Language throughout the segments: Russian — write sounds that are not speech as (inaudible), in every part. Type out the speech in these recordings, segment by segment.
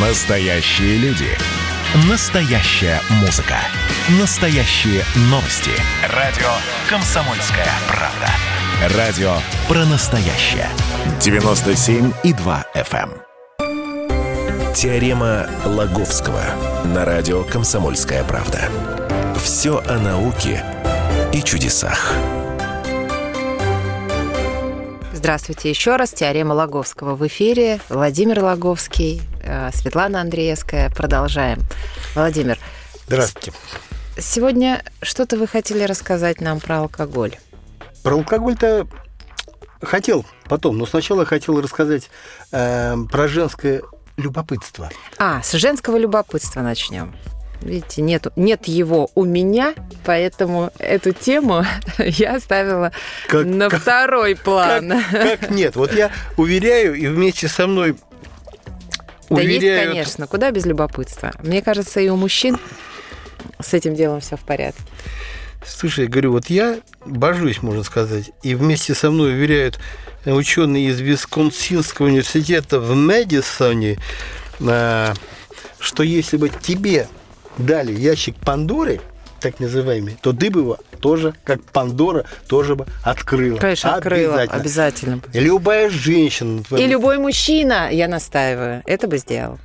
Настоящие люди. Настоящая музыка. Настоящие новости. Радио «Комсомольская правда». Радио про настоящее. 97,2 FM. эм. Теорема Лаговского на радио «Комсомольская правда». Все о науке и чудесах. Здравствуйте еще раз. Теорема Лаговского в эфире. Владимир Лаговский, Светлана Андреевская. Продолжаем. Владимир, Здравствуйте. сегодня что-то вы хотели рассказать нам про алкоголь. Про алкоголь-то хотел потом, но сначала хотел рассказать э, про женское любопытство. А, с женского любопытства начнем. Видите, нет, нет его у меня, поэтому эту тему (laughs) я оставила Как- на как- второй план. Как, как нет? Вот я уверяю, и вместе со мной Да есть, уверяют... конечно, куда без любопытства. Мне кажется, и у мужчин с этим делом все в порядке. Слушай, я говорю, вот я божусь, можно сказать, и вместе со мной уверяют ученые из Висконсинского университета в Мэдисоне, а, что если бы тебе дали ящик Пандоры, так называемый, то его тоже, как Пандора, тоже бы открыла. Конечно, открыла. Обязательно. Обязательно. Любая женщина, И любой мужчина, я настаиваю, это бы сделал.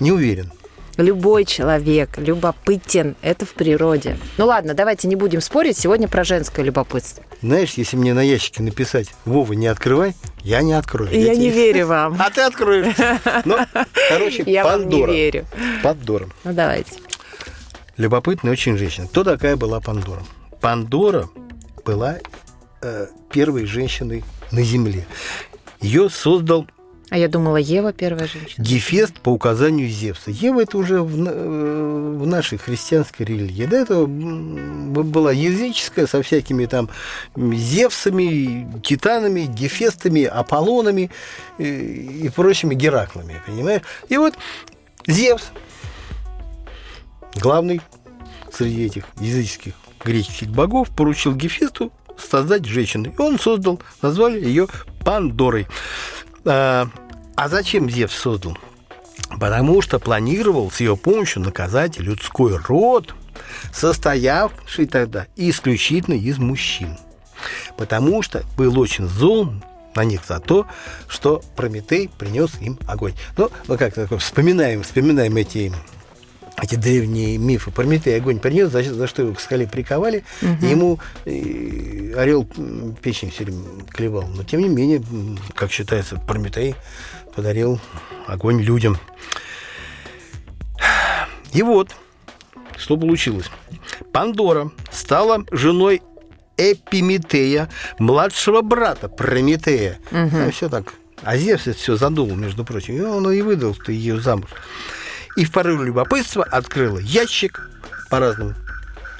не уверен. Любой человек любопытен, это в природе. Ну ладно, давайте не будем спорить, сегодня про женское любопытство. Знаешь, если мне на ящике написать «Вова, не открывай», я не открою. Я не тебе- (laughs) верю вам. А ты откроешь. Ну, короче, (laughs) Я вам не верю. Пандора. Ну давайте. Любопытная очень женщина. Кто такая была Пандора? Пандора была э, первой женщиной на Земле. Ее создал А я думала, Ева первая женщина. Гефест по указанию Зевса. Ева это уже в, э, в нашей христианской религии. До этого была языческая со всякими там Зевсами, Титанами, Гефестами, Аполлонами э, и прочими Гераклами, понимаешь? И вот Зевс, главный среди этих языческих греческих богов, поручил Гефесту создать женщину. И он создал, назвали ее Пандорой. А, а зачем Зевс создал? Потому что планировал с ее помощью наказать людской род, состоявший тогда исключительно из мужчин. Потому что был очень зол на них за то, что Прометей принес им огонь. Ну, мы как такое вспоминаем, вспоминаем эти эти древние мифы. Прометей огонь принес, за, за что его к скале приковали, и ему э, орел печень все время клевал. Но тем не менее, как считается, Прометей подарил огонь людям. И вот, что получилось. Пандора стала женой Эпиметея, младшего брата Прометея. все так. А Зевс это все задумал, между прочим. И он и выдал ее замуж. И в порыве любопытства открыла ящик по разным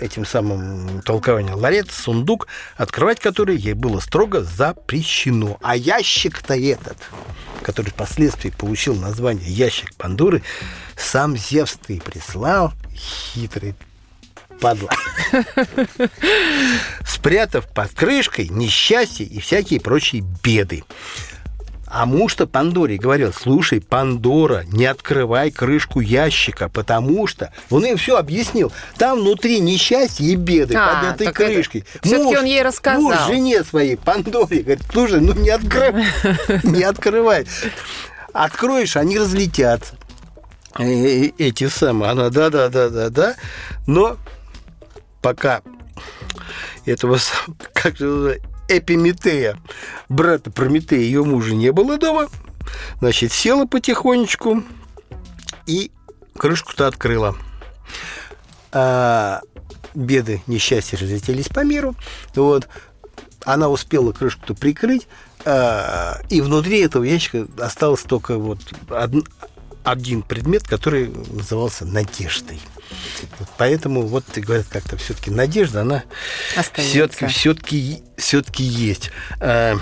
этим самым толкованиям ларец, сундук, открывать который ей было строго запрещено. А ящик-то этот, который впоследствии получил название ящик Пандоры, сам Зевс ты прислал, хитрый падла, (laughs) спрятав под крышкой несчастье и всякие прочие беды. А муж-то Пандоре говорил, слушай, Пандора, не открывай крышку ящика, потому что... Он ей все объяснил. Там внутри несчастье и беды А, под этой это- крышкой. всё-таки Муж- он ей рассказал. Муж жене своей, Пандоре, говорит, слушай, ну не открывай, (laughs) не открывай. Откроешь, они разлетятся. Э, Эти самые. Она, да-да-да-да-да. Но пока этого, (laughs) как же Эпиметея, брата Прометея, ее мужа не было дома, значит, села потихонечку и крышку-то открыла. А, беды, несчастья разлетелись по миру. Вот. Она успела крышку-то прикрыть, а, и внутри этого ящика остался только вот один предмет, который назывался надеждой. Вот поэтому вот говорят как-то все-таки надежда, она все-таки все-таки все-таки есть. А,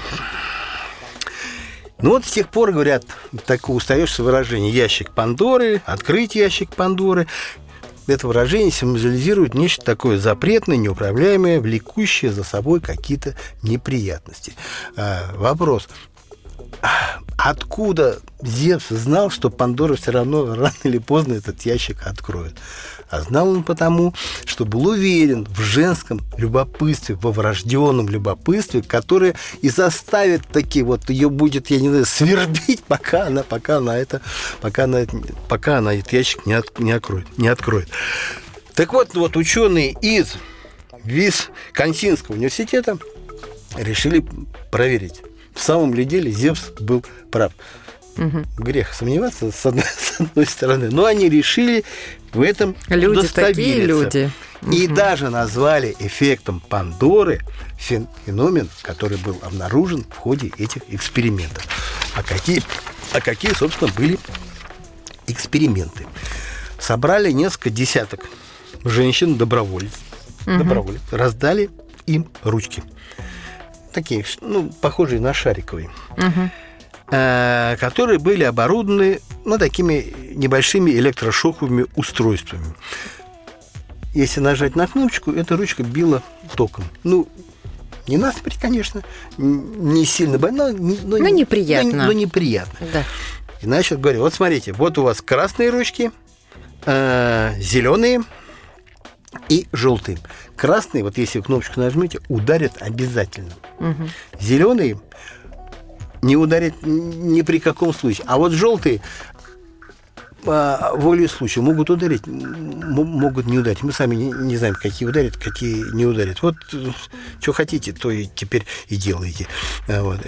Ну вот с тех пор, говорят, так устаешься выражение «ящик Пандоры», «открыть ящик Пандоры». Это выражение символизирует нечто такое запретное, неуправляемое, влекущее за собой какие-то неприятности. А, вопрос. Откуда Зевс знал, что Пандора все равно рано или поздно этот ящик откроет? А знал он потому, что был уверен в женском любопытстве, во врожденном любопытстве, которое и заставит таки вот ее будет, я не знаю, свербить, пока она, пока она это, пока она, пока она этот ящик не, от, не откроет, не откроет. Так вот, вот ученые из Висконсинского университета решили проверить, в самом ли деле Зевс был прав. Угу. Грех сомневаться, с одной, (laughs) с одной стороны. Но они решили в этом люди такие люди. И угу. даже назвали эффектом Пандоры феномен, который был обнаружен в ходе этих экспериментов. А какие, а какие собственно, были эксперименты? Собрали несколько десяток женщин, добровольцев, угу. добровольцев раздали им ручки. Такие, ну, похожие на шариковые. Угу которые были оборудованы ну, такими небольшими электрошоковыми устройствами. Если нажать на кнопочку, эта ручка била током. Ну, не насмерть, конечно, не сильно больно, но, но, но неприятно. Но, но неприятно. Да. И значит, говорю, вот смотрите, вот у вас красные ручки, э, зеленые и желтые. Красные, вот если кнопочку нажмете, ударят обязательно. Угу. Зеленые не ударит ни при каком случае. А вот желтые по воле случая могут ударить, могут не ударить. Мы сами не, не знаем, какие ударят, какие не ударят. Вот что хотите, то и теперь и делаете. А вот.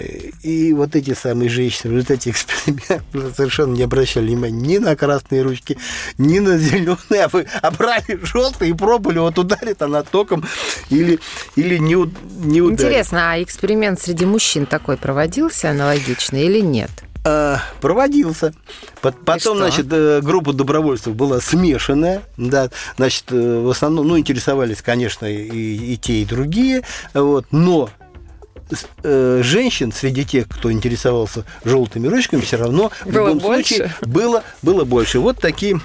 И вот эти самые женщины в результате эксперимента совершенно не обращали внимания ни на красные ручки, ни на зеленые, а вы брали желтые и пробовали, вот ударит она током или, или не, не ударит. Интересно, а эксперимент среди мужчин такой проводился аналогичный или нет? Э, проводился. Потом, значит, э, группа добровольцев была смешанная, да, значит, э, в основном, ну, интересовались, конечно, и, и те, и другие, вот, но женщин среди тех, кто интересовался желтыми ручками, все равно в было любом больше. случае было, было больше. Вот такие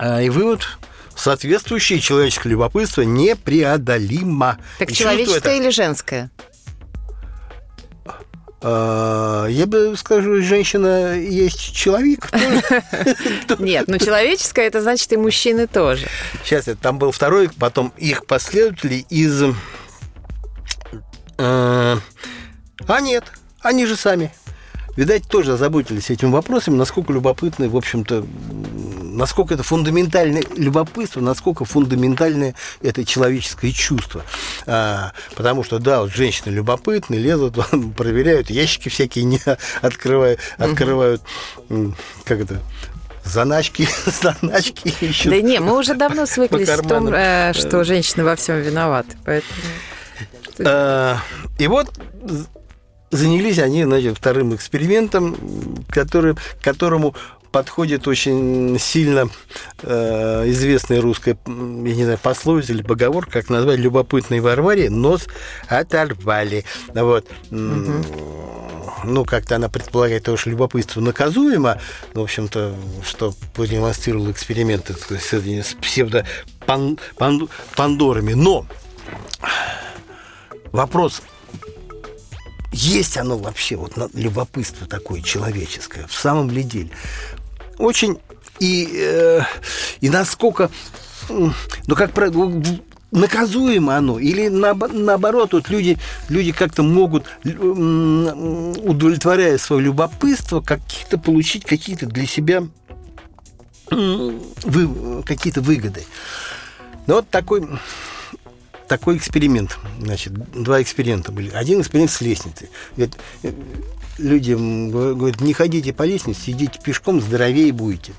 и вывод соответствующее человеческое любопытство непреодолимо. Так и человеческое или женское? А, я бы скажу, женщина есть человек. (laughs) Нет, ну человеческое, это значит и мужчины тоже. Сейчас, там был второй, потом их последователи из... А, а нет, они же сами видать, тоже озаботились этим вопросом, насколько любопытны, в общем-то, насколько это фундаментальное любопытство, насколько фундаментальное это человеческое чувство. А, потому что, да, вот женщины любопытны, лезут, (laughs) проверяют, ящики всякие не открывают, открывают, как это, заначки, (laughs) заначки ищут. Да не, мы уже давно свыклись с том, э, что женщины во всем виноваты, поэтому... А, и вот занялись они значит, вторым экспериментом, который, которому подходит очень сильно э, известная русская, я не знаю, пословица или поговор, как назвать любопытной Варваре, нос оторвали. Вот. Угу. Ну, как-то она предполагает то, что любопытство наказуемо, ну, в общем-то, что продемонстрировал эксперименты с, с псевдопандорами. Но вопрос есть оно вообще, вот любопытство такое человеческое, в самом ли деле. Очень и, э, и насколько, ну, как наказуемо оно, или на, наоборот, вот люди, люди как-то могут, удовлетворяя свое любопытство, каких-то получить какие-то для себя вы, какие-то выгоды. Но вот такой такой эксперимент. Значит, два эксперимента были. Один эксперимент с лестницей. Говорит, э, людям говорят, не ходите по лестнице, идите пешком, здоровее будете.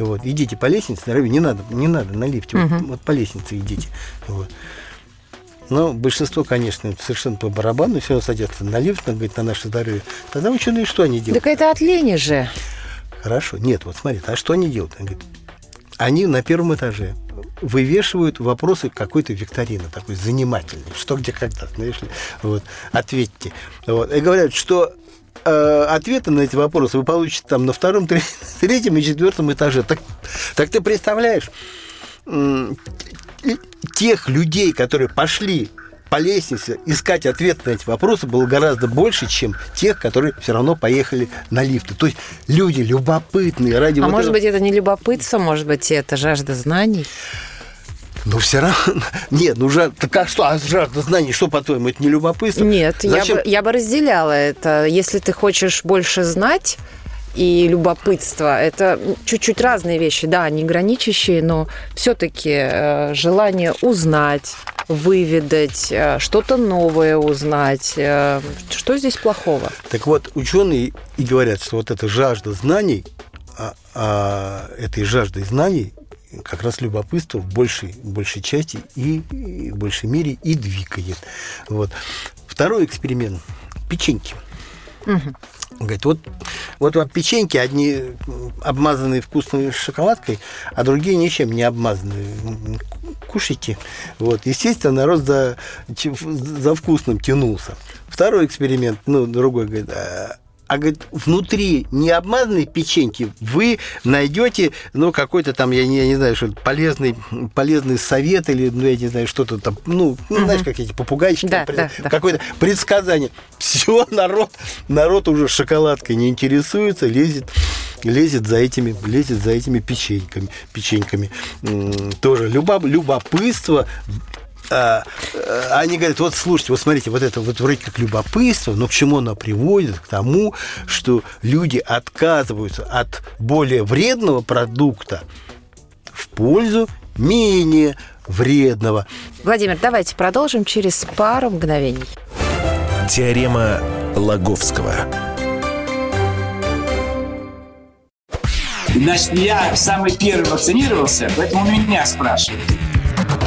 Вот, идите по лестнице, здоровее, не надо, не надо на лифте, угу. вот, вот по лестнице идите. Вот. Но большинство, конечно, совершенно по барабану, все садятся на лифт, говорит, на наше здоровье. Тогда ученые что они делают? Так это от лени же. Хорошо. Нет, вот смотри, а что они делают? Они, говорят, они на первом этаже вывешивают вопросы какой-то викторины, такой занимательный. Что, где, когда, знаешь ли. Вот, ответьте. Вот. И говорят, что э, ответы на эти вопросы вы получите там на втором, (laughs) третьем и четвертом этаже. Так, так ты представляешь, тех людей, которые пошли по лестнице искать ответ на эти вопросы было гораздо больше, чем тех, которые все равно поехали на лифты. То есть люди любопытные ради А вот может этого- быть, это не любопытство, может быть, это жажда знаний? Ну, все равно... (laughs) Нет, ну, жар... так а что? А жажда знаний, что, по-твоему, это не любопытство? Нет, я бы, я бы разделяла это. Если ты хочешь больше знать, и любопытство. Это чуть-чуть разные вещи, да, не граничащие, но все-таки желание узнать, выведать, э, что-то новое узнать. Э, Что здесь плохого? Так вот, ученые и говорят, что вот эта жажда знаний, а, а этой жаждой знаний как раз любопытство в большей, большей части и, и в большей мере и двигает. Вот. Второй эксперимент. Печеньки. Угу. Говорит, вот, вот вам печеньки, одни обмазанные вкусной шоколадкой, а другие ничем не обмазанные. Кушайте. Вот. Естественно, народ за, за вкусным тянулся. Второй эксперимент, ну, другой, говорит, а говорит, внутри не обмазанной печеньки вы найдете, ну, какой-то там, я не, я не знаю, что полезный, полезный совет или, ну, я не знаю, что-то там, ну, угу. знаешь, как эти попугайчики, да, там, да, да. какое-то предсказание. Все, народ, народ уже шоколадкой не интересуется, лезет лезет за этими, лезет за этими печеньками, печеньками. Тоже любопытство, они говорят, вот слушайте, вот смотрите, вот это вот вроде как любопытство, но к чему оно приводит? К тому, что люди отказываются от более вредного продукта в пользу менее вредного. Владимир, давайте продолжим через пару мгновений. Теорема Лаговского. Значит, я самый первый вакцинировался, поэтому меня спрашивают.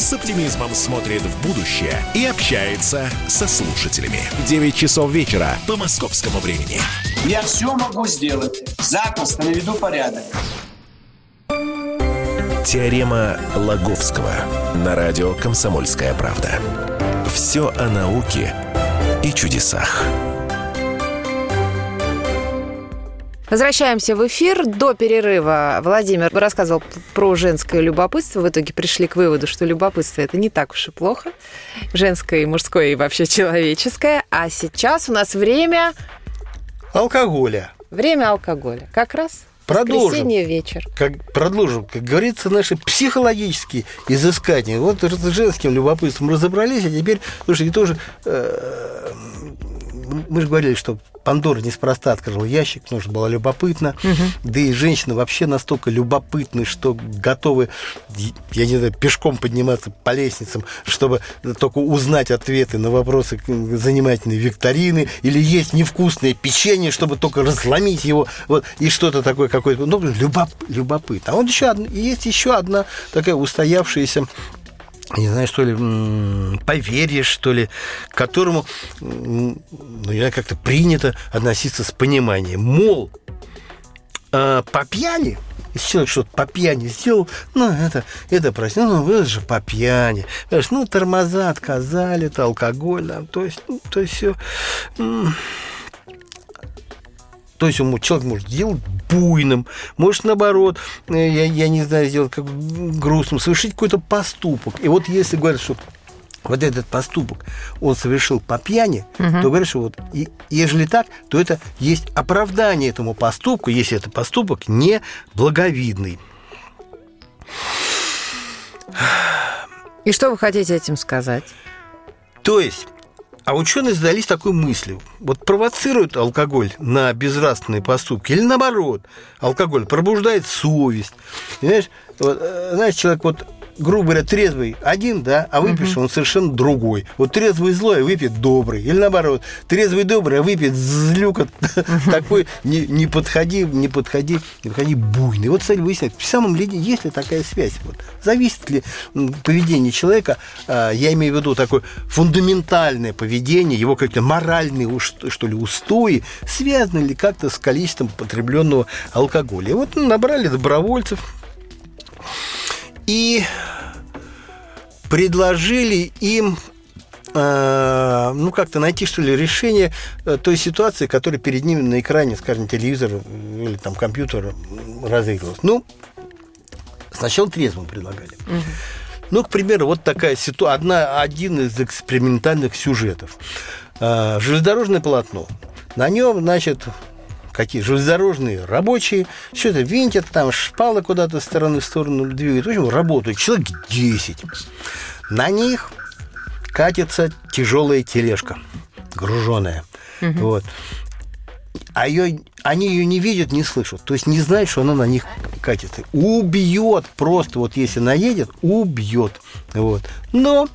с оптимизмом смотрит в будущее и общается со слушателями. 9 часов вечера по московскому времени. Я все могу сделать. Запросто наведу порядок. Теорема Лаговского на радио «Комсомольская правда». Все о науке и чудесах. Возвращаемся в эфир. До перерыва Владимир рассказывал про женское любопытство. В итоге пришли к выводу, что любопытство это не так уж и плохо. Женское и мужское, и вообще человеческое. А сейчас у нас время... Алкоголя. Время алкоголя. Как раз Продолжим. Вечер. Как, продолжим. Как говорится, наши психологические изыскания. Вот с женским любопытством разобрались, а теперь, слушайте, тоже... Э, мы же говорили, что Пандора неспроста открыла ящик, потому что была любопытна. Угу. Да и женщины вообще настолько любопытны, что готовы, я не знаю, пешком подниматься по лестницам, чтобы только узнать ответы на вопросы занимательной викторины, или есть невкусное печенье, чтобы только разломить его, вот, и что-то такое какое-то. Ну, любоп, любопытно. А вот еще есть еще одна такая устоявшаяся не знаю, что ли, поверье, что ли, к которому, ну, я как-то принято относиться с пониманием. Мол, э, по пьяни, если человек что-то по пьяни сделал, ну, это, это прости, ну, это же по пьяни. Понимаешь, ну, тормоза отказали, это алкоголь, да, то есть, ну, то есть все... То есть ему человек может сделать буйным, может наоборот, я, я не знаю, сделать как грустным, совершить какой-то поступок. И вот если говорят, что вот этот поступок он совершил по пьяни, угу. то говорят, что вот и, ежели так, то это есть оправдание этому поступку, если это поступок не благовидный. И что вы хотите этим сказать? То есть а ученые задались такой мыслью. Вот провоцирует алкоголь на безнравственные поступки или наоборот, алкоголь пробуждает совесть. Знаешь, вот, знаешь, человек вот грубо говоря, трезвый один, да, а выпивший он совершенно другой. Вот трезвый злой, выпит добрый. Или наоборот, трезвый добрый, а выпит злюка (laughs) такой, не, не подходи, не подходи, не подходи буйный. Вот, кстати, выясняется, в самом деле, есть ли такая связь? Вот, зависит ли поведение человека, а, я имею в виду такое фундаментальное поведение, его какие-то моральные, что ли, устои, связаны ли как-то с количеством потребленного алкоголя. И вот набрали добровольцев, и предложили им э, ну, как-то найти, что ли, решение э, той ситуации, которая перед ними на экране, скажем, телевизора или там компьютера разыгрывалась. Ну, сначала трезвым предлагали. Угу. Ну, к примеру, вот такая ситуация, одна, один из экспериментальных сюжетов. Э, железнодорожное полотно. На нем, значит, какие железнодорожные рабочие, все это винтят, там шпалы куда-то с стороны в сторону двигают. В общем, работают человек 10. На них катится тяжелая тележка, груженная. Угу. Вот. А ее, они ее не видят, не слышат. То есть не знают, что она на них катится. Убьет просто, вот если наедет, убьет. Вот. Но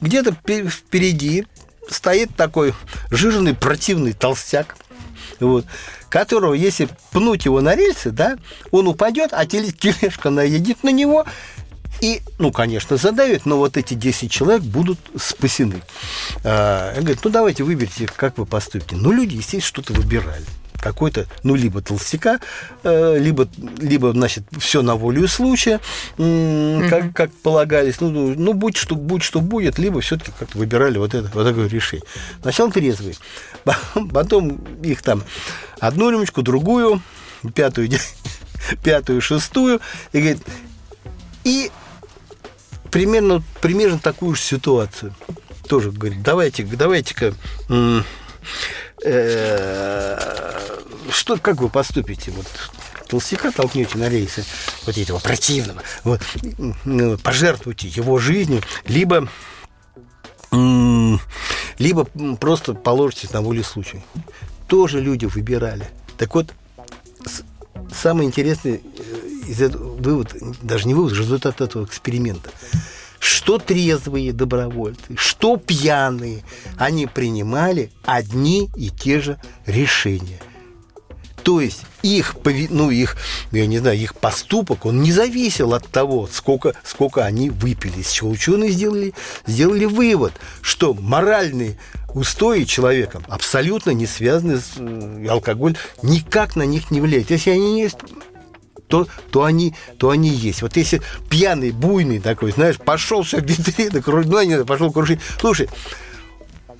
где-то впереди стоит такой жирный противный толстяк, вот, которого, если пнуть его на рельсы, да, он упадет, а тележка наедет на него, и, ну, конечно, задавит, но вот эти 10 человек будут спасены. А, говорит, ну, давайте выберите, как вы поступите. Ну, люди, естественно, что-то выбирали какой-то, ну, либо толстяка, э, либо, либо, значит, все на волю случая, как, как полагались. Ну, ну, будь что, будь что будет, либо все-таки как-то выбирали вот это, вот такое решение. Сначала трезвые, (laughs) потом их там одну рюмочку, другую, пятую, (laughs) пятую, шестую, и говорит, и примерно, примерно такую же ситуацию. Тоже говорит, давайте, давайте-ка Э, что, как вы поступите? Вот толстяка толкнете на рейсы вот этого противного, вот, ну, пожертвуйте его жизнью, либо либо просто положитесь на волю случая. Тоже люди выбирали. Так вот, самый интересный э, из этого вывод, даже не вывод, а результат этого эксперимента – что трезвые добровольцы, что пьяные, они принимали одни и те же решения. То есть их, ну, их, я не знаю, их поступок, он не зависел от того, сколько, сколько они выпили. С чего ученые сделали, сделали вывод, что моральные устои человека абсолютно не связаны с алкоголь, никак на них не влияет. Если они не то, то, они, то они есть. Вот если пьяный, буйный такой, знаешь, пошел все витрины, ну, не пошел кружить. Слушай,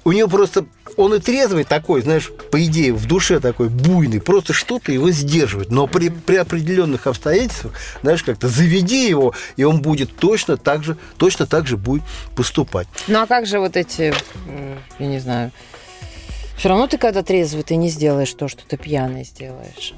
у него просто он и трезвый такой, знаешь, по идее, в душе такой буйный, просто что-то его сдерживает. Но при, при определенных обстоятельствах, знаешь, как-то заведи его, и он будет точно так же, точно так же будет поступать. Ну а как же вот эти, я не знаю, все равно ты когда трезвый, ты не сделаешь то, что ты пьяный сделаешь.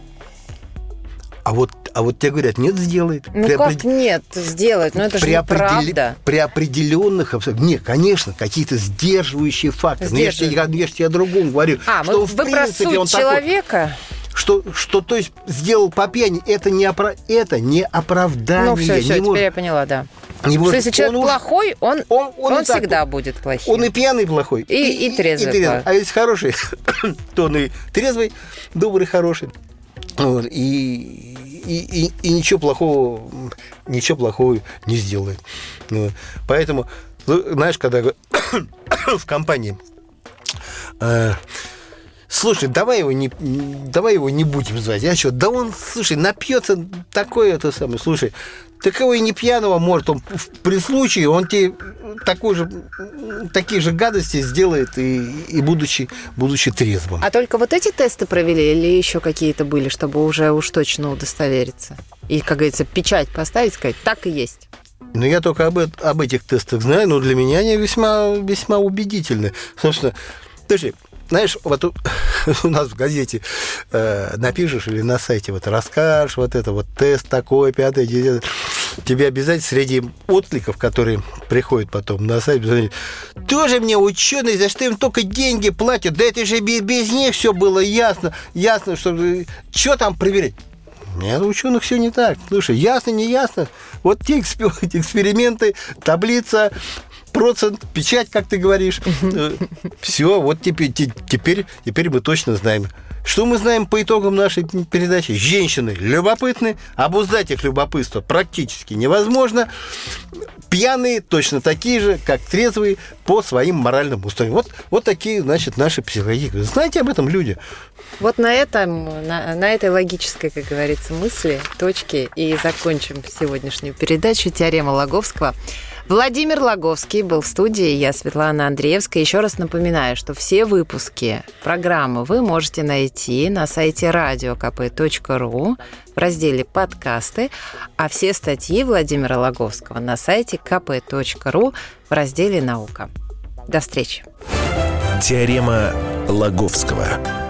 А вот, а вот тебе говорят, нет, сделает. Ну при как опред... нет, сделает? Ну это же неправда. При определенных обстоятельствах. Нет, конечно, какие-то сдерживающие факты. Но я, я, я, я о другом говорю. А, что, мы, в принципе, он человека? Такой, что, что, то есть, сделал по пьяни, это не, опра... это не оправдание. Ну, все, все, не теперь может... я поняла, да. Не что может... если человек он плохой, он, он, он, он всегда так, будет плохим. Он и пьяный плохой. И, и, и, трезвый. И трезвый. А если хороший, (coughs) то он и трезвый, добрый, хороший. Вот, и, и, и, и ничего плохого, ничего плохого не сделает. Вот. Поэтому, знаешь, когда (coughs) в компании э, слушай, давай его не, давай его не будем звать. Я что, да он, слушай, напьется такое это самое, слушай, Такого и не пьяного может. Он при случае он тебе такой же, такие же гадости сделает, и, и будучи, будучи трезвым. А только вот эти тесты провели или еще какие-то были, чтобы уже уж точно удостовериться? И, как говорится, печать поставить, сказать, так и есть. Ну, я только об, об этих тестах знаю, но для меня они весьма, весьма убедительны. Собственно, подожди, знаешь, вот у, (laughs) у нас в газете э, напишешь или на сайте вот расскажешь вот это вот тест такой, пятый, десятый, тебе обязательно среди откликов, которые приходят потом на сайт, тоже мне ученые, за что им только деньги платят, да это же без, без них все было ясно, ясно, что что там проверять. Нет, ученых все не так. Слушай, ясно, не ясно. Вот те (laughs) эксперименты, таблица, процент, печать, как ты говоришь. Э, все, вот теперь, теперь, теперь мы точно знаем. Что мы знаем по итогам нашей передачи? Женщины любопытны, обуздать их любопытство практически невозможно. Пьяные точно такие же, как трезвые по своим моральным устроениям. Вот, вот такие, значит, наши психологи. Знаете об этом люди? Вот на этом, на, на этой логической, как говорится, мысли, точке и закончим сегодняшнюю передачу «Теорема Логовского». Владимир Логовский был в студии, я Светлана Андреевская. Еще раз напоминаю, что все выпуски программы вы можете найти на сайте radiokp.ru в разделе «Подкасты», а все статьи Владимира Логовского на сайте kp.ru в разделе «Наука». До встречи. Теорема Логовского.